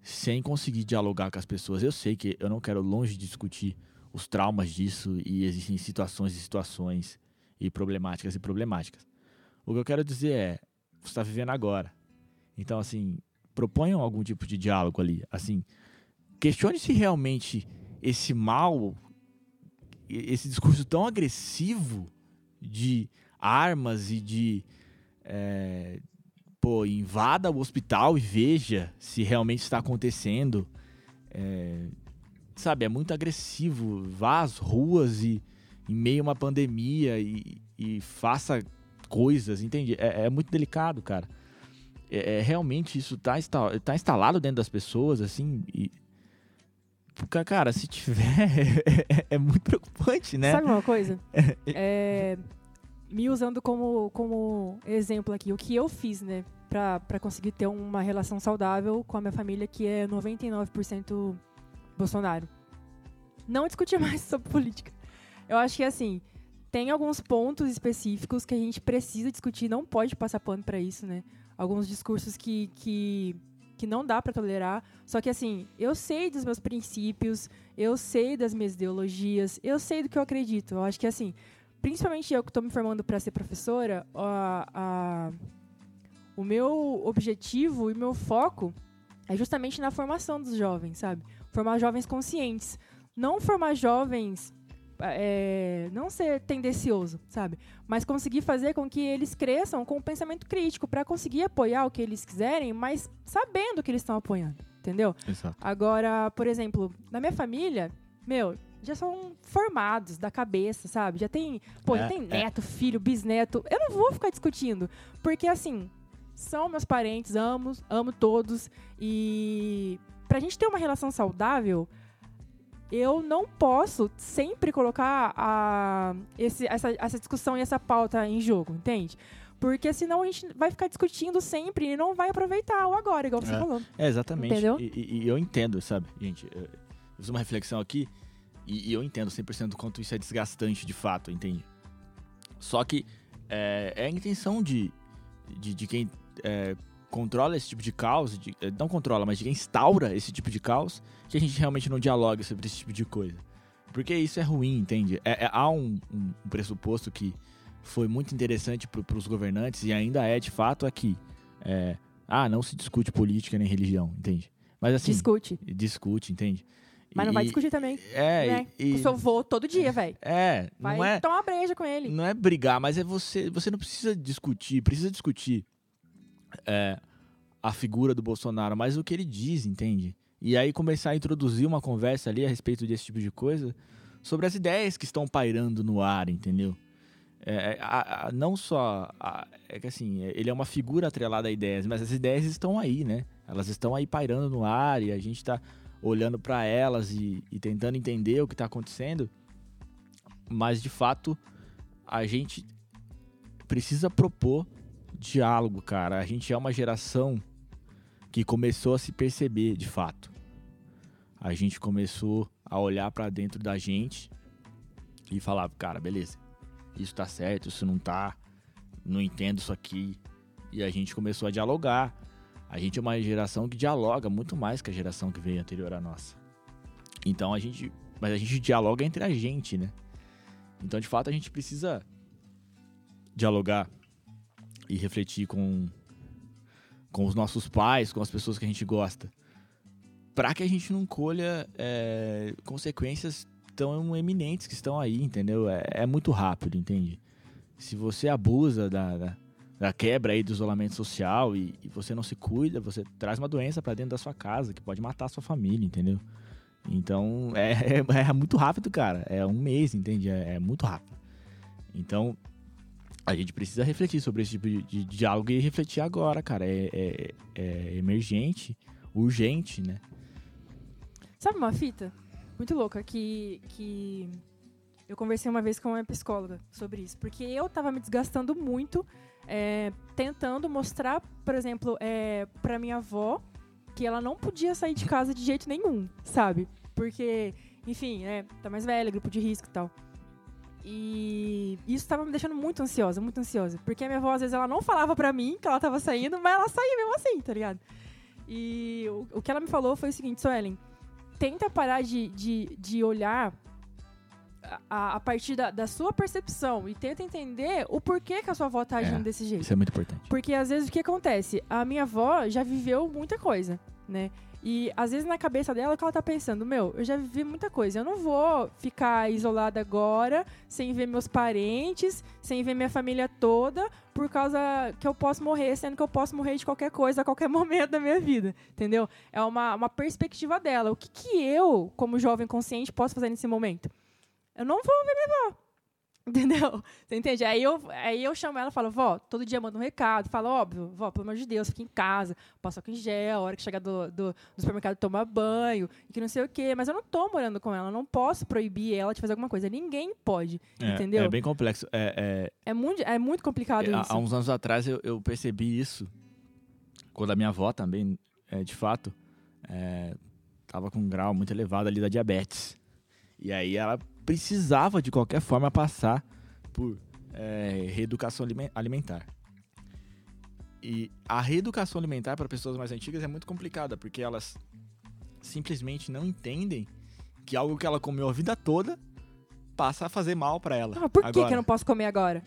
sem conseguir dialogar com as pessoas. Eu sei que eu não quero longe discutir os traumas disso e existem situações e situações e problemáticas e problemáticas. O que eu quero dizer é, você está vivendo agora. Então, assim, proponham algum tipo de diálogo ali. Assim, questione se realmente esse mal, esse discurso tão agressivo de armas e de. É, pô, invada o hospital e veja se realmente está acontecendo. É, sabe, é muito agressivo. Vá às ruas e em meio a uma pandemia e, e faça coisas, entende? É, é muito delicado, cara. É, é, realmente isso tá, tá instalado dentro das pessoas, assim, e. Cara, se tiver, é, é, muito preocupante, né? Sabe uma coisa? É, me usando como, como exemplo aqui, o que eu fiz, né, pra conseguir ter uma relação saudável com a minha família, que é 99% Bolsonaro. Não discutir mais sobre política. Eu acho que assim, tem alguns pontos específicos que a gente precisa discutir, não pode passar pano para isso, né? Alguns discursos que, que, que não dá para tolerar. Só que assim, eu sei dos meus princípios, eu sei das minhas ideologias, eu sei do que eu acredito. Eu acho que assim, principalmente eu que estou me formando para ser professora, a, a, o meu objetivo e meu foco é justamente na formação dos jovens, sabe? Formar jovens conscientes. Não formar jovens é, não ser tendencioso, sabe? Mas conseguir fazer com que eles cresçam com o pensamento crítico para conseguir apoiar o que eles quiserem, mas sabendo que eles estão apoiando, entendeu? Exato. Agora, por exemplo, na minha família, meu, já são formados da cabeça, sabe? Já tem, pô, é, já tem é. neto, é. filho, bisneto. Eu não vou ficar discutindo, porque assim, são meus parentes, amo, amo todos e pra gente ter uma relação saudável, eu não posso sempre colocar a, esse, essa, essa discussão e essa pauta em jogo, entende? Porque senão a gente vai ficar discutindo sempre e não vai aproveitar o agora, igual você É. falou. É, exatamente. Entendeu? E, e- e eu entendo, sabe, gente? Eu eu fiz uma reflexão aqui e, e eu entendo 100% do quanto isso é desgastante de fato, entende? Só que é, é a intenção de, de, de quem é, controla esse tipo de caos, de- eh, não controla, mas de quem instaura esse tipo de caos, que a gente realmente não dialogue sobre esse tipo de coisa. Porque isso é ruim, entende? É- é- há um, um- pressuposto que foi muito interessante para os governantes e ainda é de fato aqui. É, ah, não se discute política nem religião, entende? Mas assim, Discute. discute, entende? Mas não E- vai discutir também. É, né? e, Com o seu vô todo dia, velho. é, Vai não é, tomar breja com ele. não é brigar, mas é você. Você não precisa discutir, precisa discutir é, a figura do Bolsonaro, mas o que ele diz, entende? E aí começar a introduzir uma conversa ali a respeito desse tipo de coisa sobre as ideias que estão pairando no ar, entendeu? É, a- a- não só. a- é que assim, é- ele é uma figura atrelada a ideias, mas as ideias estão aí, né? Elas estão aí pairando no ar e a gente está olhando para elas e, e tentando entender o que está acontecendo. Mas de fato, a gente precisa propor diálogo, cara. A gente é uma geração que começou a se perceber de fato. A gente começou a olhar para dentro da gente e falar, cara, beleza, isso tá certo, isso não tá, não entendo isso aqui. E a gente começou a dialogar. A gente é uma geração que dialoga muito mais que a geração que veio anterior à nossa. Então a gente, mas a gente dialoga entre a gente, né? Então de fato a gente precisa dialogar e refletir com com os nossos pais, com as pessoas que a gente gosta, para que a gente não colha é, consequências tão eminentes que estão aí, entendeu? É, é muito rápido, entende? Se você abusa da, da, da quebra aí do isolamento social e, e você não se cuida, você traz uma doença para dentro da sua casa que pode matar a sua família, entendeu? Então é, é, é muito rápido, cara. É um mês, entende? É, é muito rápido. Então a gente precisa refletir sobre esse tipo de, de diálogo e refletir agora, cara. É, é- é emergente, urgente, né? Sabe uma fita muito louca que, que eu conversei uma vez com uma psicóloga sobre isso? Porque eu tava me desgastando muito é, tentando mostrar, por exemplo, é, pra minha avó que ela não podia sair de casa de jeito nenhum, sabe? Porque, enfim, é, tá mais velha, grupo de risco e tal. E isso tava me deixando muito ansiosa, muito ansiosa. Porque a minha avó, às vezes, ela não falava pra mim que ela tava saindo, mas ela saía mesmo assim, tá ligado? E o, o que ela me falou foi o seguinte, Suelen, tenta parar de, de, de olhar a, a partir da, da sua percepção e tenta entender o porquê que a sua avó tá agindo É, desse jeito. Isso é muito importante. Porque às vezes o que acontece? A minha avó já viveu muita coisa, né? E às vezes na cabeça dela o que ela tá pensando, meu, eu já vivi muita coisa, eu não vou ficar isolada agora, sem ver meus parentes, sem ver minha família toda, por causa que eu posso morrer, sendo que eu posso morrer de qualquer coisa a qualquer momento da minha vida, entendeu? É uma, uma perspectiva dela. O que, que eu, como jovem consciente, posso fazer nesse momento? Eu não vou ver minha avó. Entendeu? Você entende? Aí eu, aí eu chamo ela e falo, vó, todo dia manda um recado. Falo, óbvio, vó, pelo amor de Deus, fica em casa, passa em gel, a hora que chegar do, do, do supermercado toma banho, e que não sei o quê. Mas eu não tô morando com ela, não posso proibir ela de fazer alguma coisa. Ninguém pode, É, entendeu? É bem complexo. É, É muito, é muito complicado é, isso. há uns anos atrás eu, eu percebi isso quando a minha avó também, é, de fato, é, tava com um grau muito elevado ali da diabetes. E aí ela precisava de qualquer forma passar por é, reeducação alime- alimentar. E a reeducação alimentar para pessoas mais antigas é muito complicada, porque elas simplesmente não entendem que algo que ela comeu a vida toda passa a fazer mal para ela. Ah, por que, que eu não posso comer agora?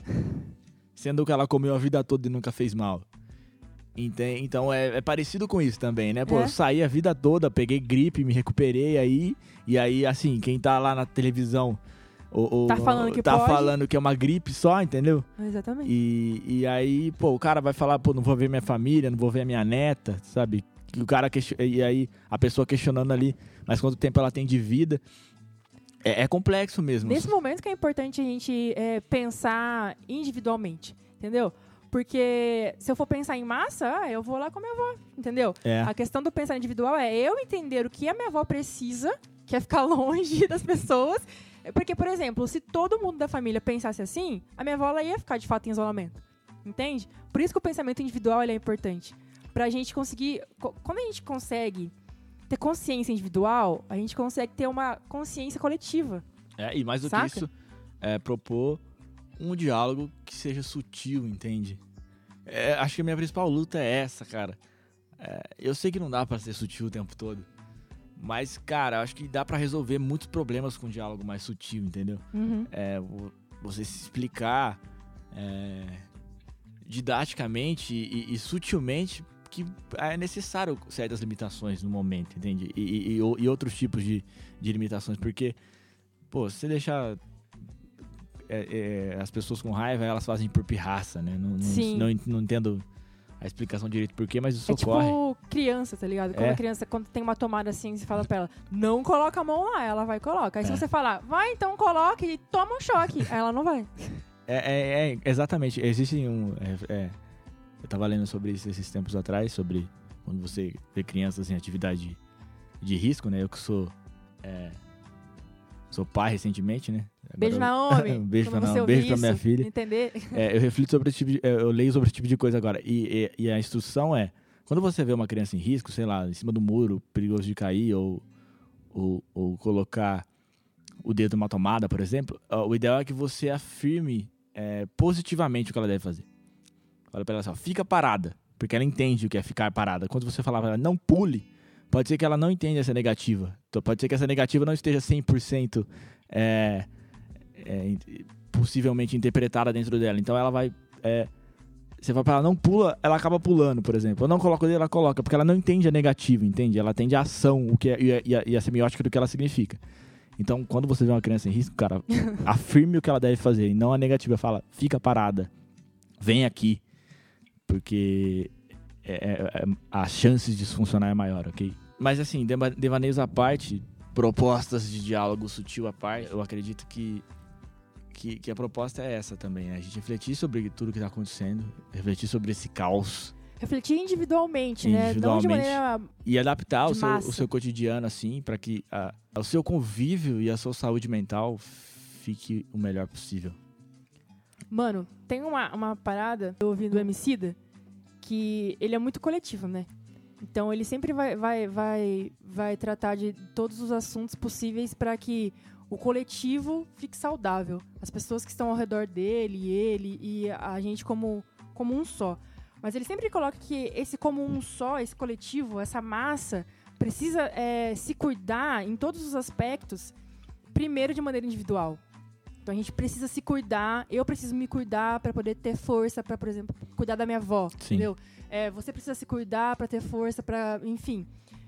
sendo que ela comeu a vida toda e nunca fez mal. Então é, é parecido com isso também, né? Pô, É. eu saí a vida toda, peguei gripe, me recuperei aí, e aí, assim, quem tá lá na televisão ou, ou- Tá falando que tá pode. falando que é uma gripe só, entendeu? Exatamente. E, e aí, pô, o cara vai falar, pô, não vou ver minha família, não vou ver a minha neta, sabe? E o cara e aí a pessoa questionando ali, mas quanto tempo ela tem de vida? É, é complexo mesmo. Nesse momento que é importante a gente é, pensar individualmente, entendeu? Porque se eu for pensar em massa, ah, eu vou lá com a minha avó, entendeu? É. A questão do pensar individual é eu entender o que a minha avó precisa quer ficar longe das pessoas. Porque, por exemplo, se todo mundo da família pensasse assim, a minha avó ela ia ficar de fato em isolamento. Entende? Por isso que o pensamento individual ele é importante. Pra gente conseguir. co- Quando a gente consegue ter consciência individual, a gente consegue ter uma consciência coletiva. É, e mais do Saca? que isso, é propor um diálogo que seja sutil, entende? É, acho que a minha principal luta é essa, cara. É, eu sei que não dá pra ser sutil o tempo todo. Mas, cara, acho que dá pra resolver muitos problemas com um diálogo mais sutil, entendeu? Uhum. É, vo- você se explicar é, didaticamente e, e sutilmente que é necessário certas limitações no momento, entende? E, e- e outros tipos de, de limitações, porque, pô, se você deixar é, é, as pessoas com raiva, elas fazem por pirraça, né? Não, não, Sim. não, não entendo a explicação direito por quê, mas isso É ocorre. tipo criança, tá ligado? Quando É. a criança, quando tem uma tomada assim, você fala pra ela, não coloca a mão lá, ela vai e coloca. Aí se É. você falar, vai então coloque e toma um choque, aí ela não vai. É, é- é, exatamente. Existe um. é- eu tava lendo sobre isso esses tempos atrás, sobre quando você vê crianças em atividade de risco, né? Eu que sou. Sou pai recentemente, né? Agora Beijo eu- Naomi. beijo pra Naomi, beijo pra minha filha. Entender? É, eu reflito sobre esse tipo de, é, eu leio sobre esse tipo de coisa agora. E, e- e a instrução é, quando você vê uma criança em risco, sei lá, em cima do muro, perigoso de cair, ou, ou, ou colocar o dedo numa tomada, por exemplo, o ideal é que você afirme é, positivamente o que ela deve fazer. Fala pra ela assim, fica parada, porque ela entende o que é ficar parada. Quando você ela, não pule, pode ser que ela não entenda essa negativa. Então, pode ser que essa negativa não esteja 100% é, é, possivelmente interpretada dentro dela. Então ela vai. é, você vai pra ela, não pula, ela acaba pulando, por exemplo. Eu não coloco o dedo, ela coloca, porque ela não entende a negativa, entende? Ela entende a ação o que é, e, a, e a- e a semiótica do que ela significa. Então, quando você vê uma criança em risco, cara, afirme o que ela deve fazer, e não a negativa. Fala, fica parada, vem aqui, porque é- é- é- as chances disso funcionar é maior, ok? Mas assim, deva- devaneios à parte, propostas de diálogo sutil à parte, eu acredito que, que, que a proposta é essa também, né? A gente refletir sobre tudo que tá acontecendo, refletir sobre esse caos Refletir individualmente, né? Não de Individualmente. maneira. e adaptar o De seu, o seu cotidiano, assim, para que a- o seu convívio e a sua saúde mental fique o melhor possível. Mano, tem uma, uma parada eu ouvi do Emicida que ele é muito coletivo, né? Então ele sempre vai, vai, vai, vai tratar de todos os assuntos possíveis para que o coletivo fique saudável. As pessoas que estão ao redor dele, ele e a gente como, como um só. Mas ele sempre coloca que esse como um só, esse coletivo, essa massa, precisa é, se cuidar em todos os aspectos, primeiro de maneira individual. Então a gente precisa se cuidar, eu preciso me cuidar para poder ter força para, por exemplo, cuidar da minha avó, Sim. entendeu? É, você precisa se cuidar para ter força para, enfim.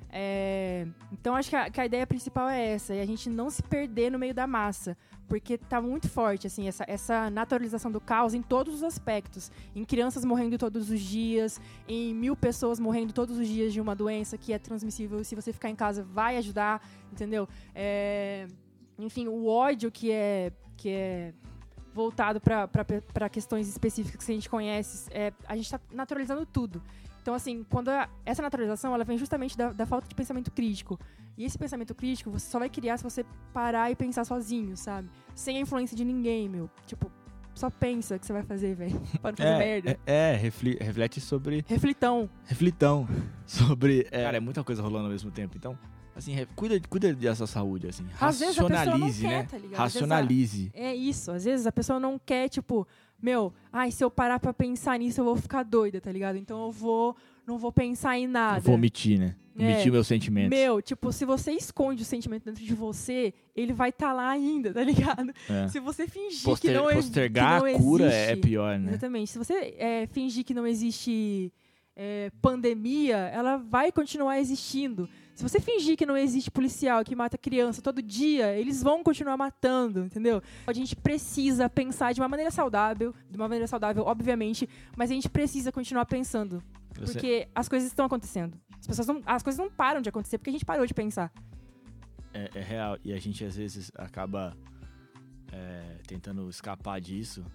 É, então acho que a, que a ideia principal é essa, é a gente não se perder no meio da massa, porque tá muito forte assim essa, essa naturalização do caos em todos os aspectos, em crianças morrendo todos os dias, em mil pessoas morrendo todos os dias de uma doença que é transmissível. Se você ficar em casa, vai ajudar, entendeu? É, enfim, o ódio que é que é voltado para questões específicas que a gente conhece, é, a gente está naturalizando tudo. Então, assim, quando a- essa naturalização ela vem justamente da, da falta de pensamento crítico. E esse pensamento crítico você só vai criar se você parar e pensar sozinho, sabe? Sem a influência de ninguém, meu. Tipo, só pensa o que você vai fazer, velho. Para não fazer merda. é, é, refli- reflete sobre. Reflitão. Reflitão sobre. é, cara, é muita coisa rolando ao mesmo tempo. Então, assim, cuida, cuida dessa saúde, assim. Às Racionalize, quer, né? tá vezes Racionalize. É isso. Às vezes a pessoa não quer, tipo, meu, ai, se eu parar pra pensar nisso, eu vou ficar doida, tá ligado? Então eu vou, não vou pensar em nada. Vou omitir, né? É. Omitir meus sentimentos. Meu, tipo, se você esconde o sentimento dentro de você, ele vai estar lá ainda, tá ligado? É. Se você fingir Poster- que não, ex- postergar que não a cura existe, é pior, né? Exatamente. Se você é, fingir que não existe é, pandemia, ela vai continuar existindo. Se você fingir que não existe policial que mata criança todo dia, eles vão continuar matando, entendeu? A gente precisa pensar de uma maneira saudável, de uma maneira saudável, obviamente, mas a gente precisa continuar pensando. Você- Porque as coisas estão acontecendo. As, pessoas não, as coisas não param de acontecer porque a gente parou de pensar. É, é real. E a gente às vezes acaba é, tentando escapar disso.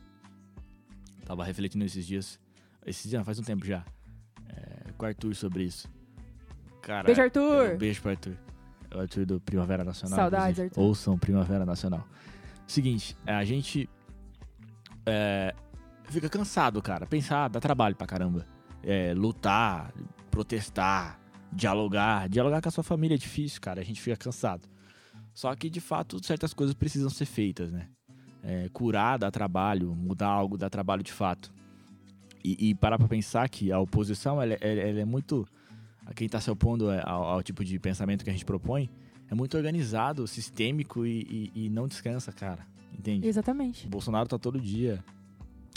Tava refletindo esses dias. Esses dias, faz um tempo já. É, com o Arthur sobre isso. Cara, Beijo, Arthur! Um beijo pro Arthur. o Arthur do Primavera Nacional. Saudades. Arthur. Ouçam Primavera Nacional. Seguinte, a gente é, fica cansado, cara. Pensar dá trabalho pra caramba. É, lutar, protestar, dialogar. Dialogar com a sua família é difícil, cara. A gente fica cansado. Só que, de fato, certas coisas precisam ser feitas, né? É, curar dá trabalho, mudar algo dá trabalho de fato. E, e parar pra pensar que a oposição, ela, ela- ela é muito... A quem tá se opondo ao, ao tipo de pensamento que a gente propõe, é muito organizado, sistêmico e, e- e não descansa, cara. Entende? Exatamente. O Bolsonaro tá todo dia,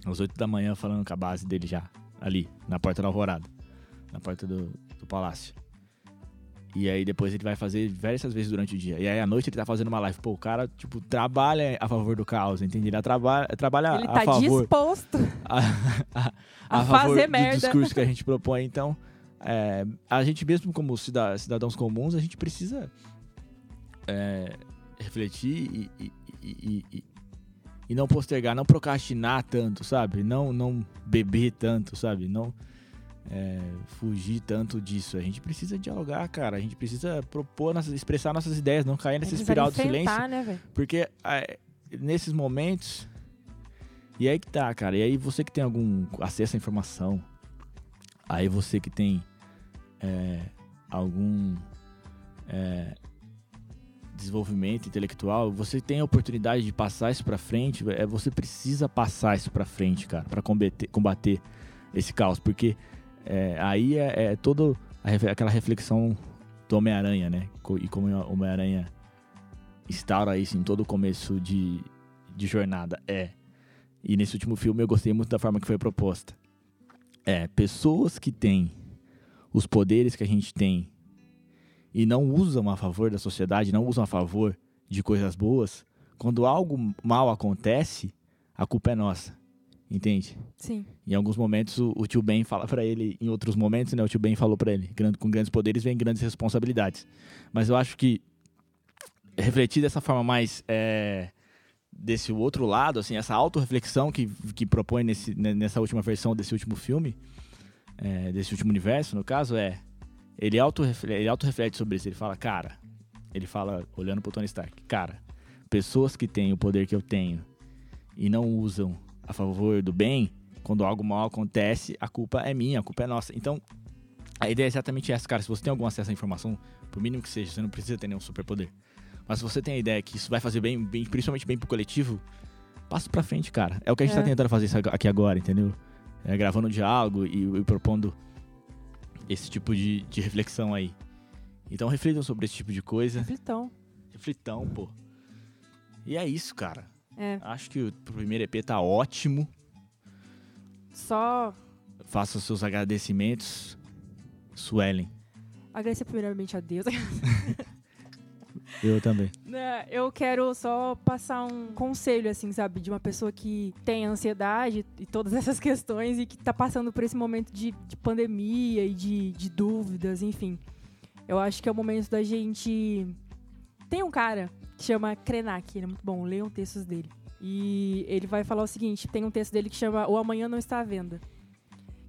às 8 da manhã, falando com a base dele já, ali, na porta da Alvorada, na porta do, do palácio. E aí depois ele vai fazer diversas vezes durante o dia. E aí à noite ele tá fazendo uma live. Pô, o cara, tipo, trabalha a favor do caos, entende? Ele trabalha, trabalha Ele a tá favor disposto. a, a, A a fazer do merda. discurso que a gente propõe. Então, é, a gente mesmo como cida- cidadãos comuns, a gente precisa é, refletir e, e- e- e- não postergar, não procrastinar tanto, sabe? Não, não beber tanto, sabe? Não é, fugir tanto disso. A gente precisa dialogar, cara. A gente precisa propor, nossas, expressar nossas ideias, não cair nessa espiral do silêncio. né? Porque é, nesses momentos. E aí que tá, cara. E aí você que tem algum acesso à informação. Aí você que tem é, algum é, desenvolvimento intelectual, você tem a oportunidade de passar isso pra frente. É, você precisa passar isso pra frente, cara, pra combater, combater esse caos. Porque é, aí é, é todo a ref- aquela reflexão do Homem-Aranha, né? E como o Homem-Aranha instaura isso em todo o começo de, de jornada. É. E nesse último filme eu gostei muito da forma que foi proposta. É, pessoas que têm os poderes que a gente tem e não usam a favor da sociedade, não usam a favor de coisas boas, quando algo mal acontece, a culpa é nossa. Entende? Sim. Em alguns momentos o, o tio Ben fala pra ele, em outros momentos, né, o tio Ben falou pra ele, "Gran- com grandes poderes vem grandes responsabilidades. Mas eu acho que refletir dessa forma mais é, desse outro lado, assim, essa autorreflexão que, que propõe nesse, né, nessa última versão desse último filme, é, desse último universo, no caso, é ele autorreflete, ele autorreflete sobre isso. Ele fala, cara, ele fala, olhando pro Tony Stark, cara, pessoas que têm o poder que eu tenho e não usam a favor do bem, quando algo mal acontece, a culpa é minha, a culpa é nossa. Então, a ideia é exatamente essa, cara. Se você tem algum acesso à informação, por mínimo que seja, você não precisa ter nenhum superpoder. Mas se você tem a ideia que isso vai fazer bem, bem principalmente bem pro coletivo, passa pra frente, cara. É o que a gente É. tá tentando fazer aqui agora, entendeu? É, gravando um diálogo e, e propondo esse tipo de, de reflexão aí. Então reflitam sobre esse tipo de coisa. Reflitão. Reflitão, pô. E é isso, cara. É. Acho que o primeiro EP tá ótimo. Só Faça os seus agradecimentos. Suelen. agradecer primeiramente a Deus. Eu também. Né, Eu quero só passar um conselho, assim, sabe? De uma pessoa que tem ansiedade e todas essas questões e que tá passando por esse momento de, de pandemia e de, de dúvidas, enfim. Eu acho que é o momento da gente. Tem um cara que chama Krenak, ele é muito bom, leiam textos dele. E ele vai falar o seguinte: tem um texto dele que chama O Amanhã Não Está à Venda.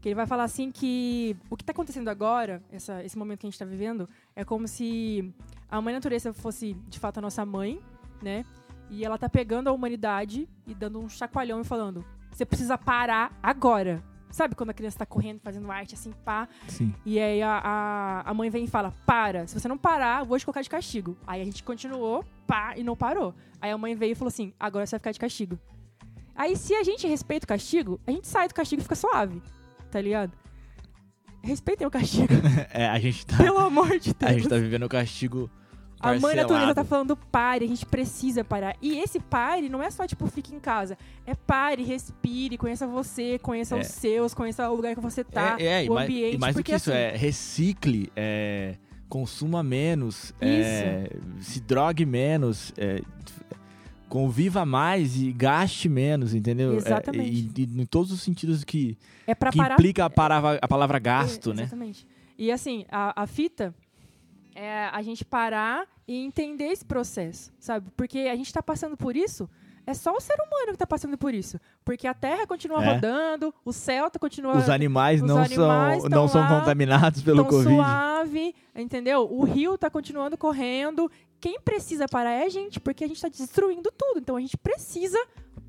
Que ele vai falar assim que o que tá acontecendo agora, essa- esse momento que a gente tá vivendo, é como se a mãe natureza fosse de fato a nossa mãe, né? E ela tá pegando a humanidade e dando um chacoalhão e falando: você precisa parar agora. Sabe quando a criança tá correndo, fazendo arte assim, pá, Sim. e aí a, a, a mãe vem e fala: para, se você não parar, eu vou te colocar de castigo. Aí a gente continuou, pá, e não parou. Aí a mãe veio e falou assim: agora você vai ficar de castigo. Aí se a gente respeita o castigo, a gente sai do castigo e fica suave, tá ligado? Respeitem o castigo, É, a gente tá. pelo amor de Deus. A gente tá vivendo o castigo. A mãe parcelado. natureza tá falando pare, a gente precisa parar. E esse pare não é só, tipo, fique em casa. É pare, respire, conheça você, conheça É. os seus, conheça o lugar que você tá, é, é, e o mais, ambiente. e mais do que isso, assim, é recicle, é, consuma menos, é, se drogue menos, é, conviva mais e gaste menos, entendeu? É, Exatamente. e, e em todos os sentidos que, é pra que parar implica a palavra, a palavra gasto, É, né? Exatamente. E assim, a, a fita É a gente parar e entender esse processo, sabe? Porque a gente está passando por isso, é só o ser humano que está passando por isso. Porque a Terra continua É. rodando, o céu tá, continua Os animais os não animais são, não são lá, contaminados pelo Covid. suave, entendeu? O rio tá continuando correndo. Quem precisa parar é a gente, porque a gente tá destruindo tudo. Então a gente precisa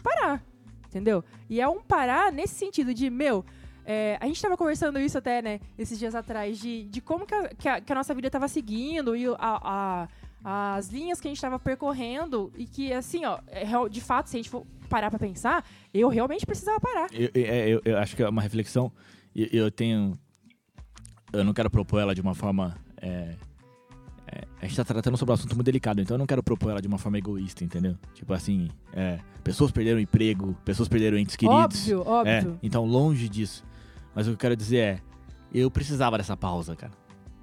parar, entendeu? E é um parar nesse sentido de, meu, é, a gente tava conversando isso até, né, esses dias atrás, de, de como que a, que a- que a nossa vida tava seguindo e a- a- as linhas que a gente tava percorrendo e que, assim, ó, é de fato, se a gente for parar pra pensar, eu realmente precisava parar. Eu, eu- é, eu- eu acho que é uma reflexão. e Eu, tenho. Eu não quero propor ela de uma forma. é, é, a gente tá tratando sobre um assunto muito delicado, então eu não quero propor ela de uma forma egoísta, entendeu? Tipo assim, é, pessoas perderam emprego, pessoas perderam entes queridos. Óbvio, É, óbvio. então, longe disso. Mas o que eu quero dizer é, eu precisava dessa pausa, cara.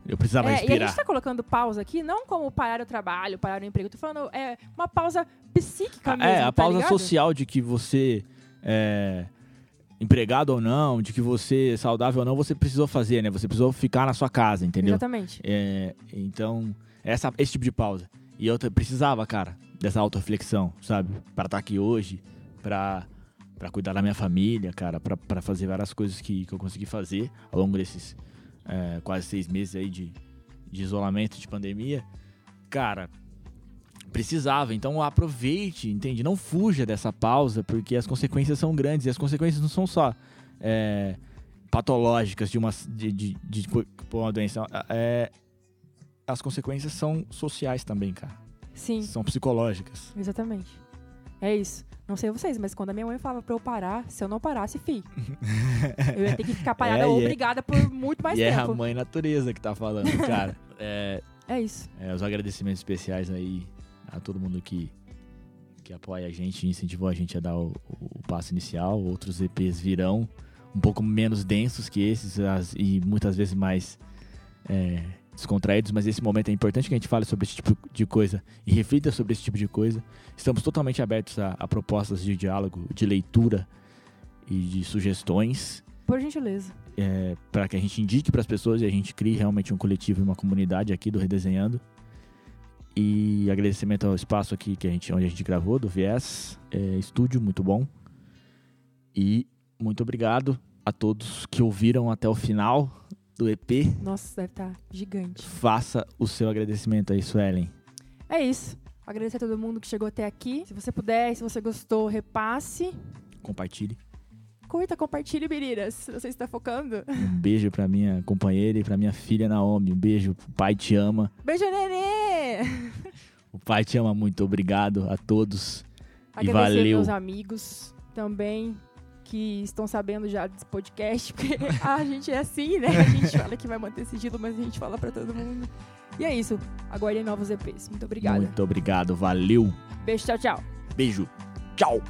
Eu precisava É, e a respirar. gente tá colocando pausa aqui, não como parar o trabalho, parar o emprego. Tô falando, é uma pausa psíquica mesmo, é, a tá pausa ligado? social de que você é empregado ou não, de que você é saudável ou não, você precisou fazer, né? Você precisou ficar na sua casa, entendeu? Exatamente. É, então, essa, esse tipo de pausa. E eu precisava, cara, dessa autorreflexão, sabe? Pra estar aqui hoje, pra, pra cuidar da minha família, cara, pra fazer várias coisas que, que eu consegui fazer ao longo desses é, quase seis meses aí de, de isolamento, de pandemia. Cara, precisava. Então aproveite, entende? Não fuja dessa pausa, porque as consequências são grandes. E as consequências não são só é, patológicas de uma, de, de, de uma doença. É, as consequências são sociais também, cara. Sim, São psicológicas. exatamente. É isso. Não sei vocês, mas quando a minha mãe falava pra eu parar, se eu não parasse, fi. eu ia ter que ficar parada É, é- obrigada por muito mais e é a tempo. mãe natureza que tá falando, cara. É, É isso. É, os agradecimentos especiais aí a todo mundo que, que apoia a gente, incentivou a gente a dar o, o passo inicial. Outros EPs virão, um pouco menos densos que esses as- e muitas vezes mais é, descontraídos, mas esse momento é importante que a gente fale sobre esse tipo de coisa e reflita sobre esse tipo de coisa. Estamos totalmente abertos a, a propostas de diálogo, de leitura e de sugestões Por gentileza. para que a gente indique para as pessoas e a gente crie realmente um coletivo e uma comunidade aqui do Redesenhando. E agradecimento ao espaço aqui que a gente, onde a gente gravou, do Viés é, Estúdio, muito bom. E muito obrigado a todos que ouviram até o final do EP. Nossa, deve estar gigante. Faça o seu agradecimento aí, Suelen. É isso. Agradecer a todo mundo que chegou até aqui. Se você puder, se você gostou, repasse. Compartilhe. Curta, compartilhe, meninas. Se você está focando. Um beijo para minha companheira e para minha filha Naomi. Um beijo, o pai te ama. Beijo, nenê! O pai te ama muito. Obrigado a todos. E Agradecer valeu. meus amigos também que estão sabendo já desse podcast, porque a gente é assim, né? A gente fala que vai manter sigilo, mas a gente fala pra todo mundo. E é isso. Aguardem novos EPs. Muito obrigada. Muito obrigado. Valeu. Beijo, tchau, tchau. Beijo. Tchau.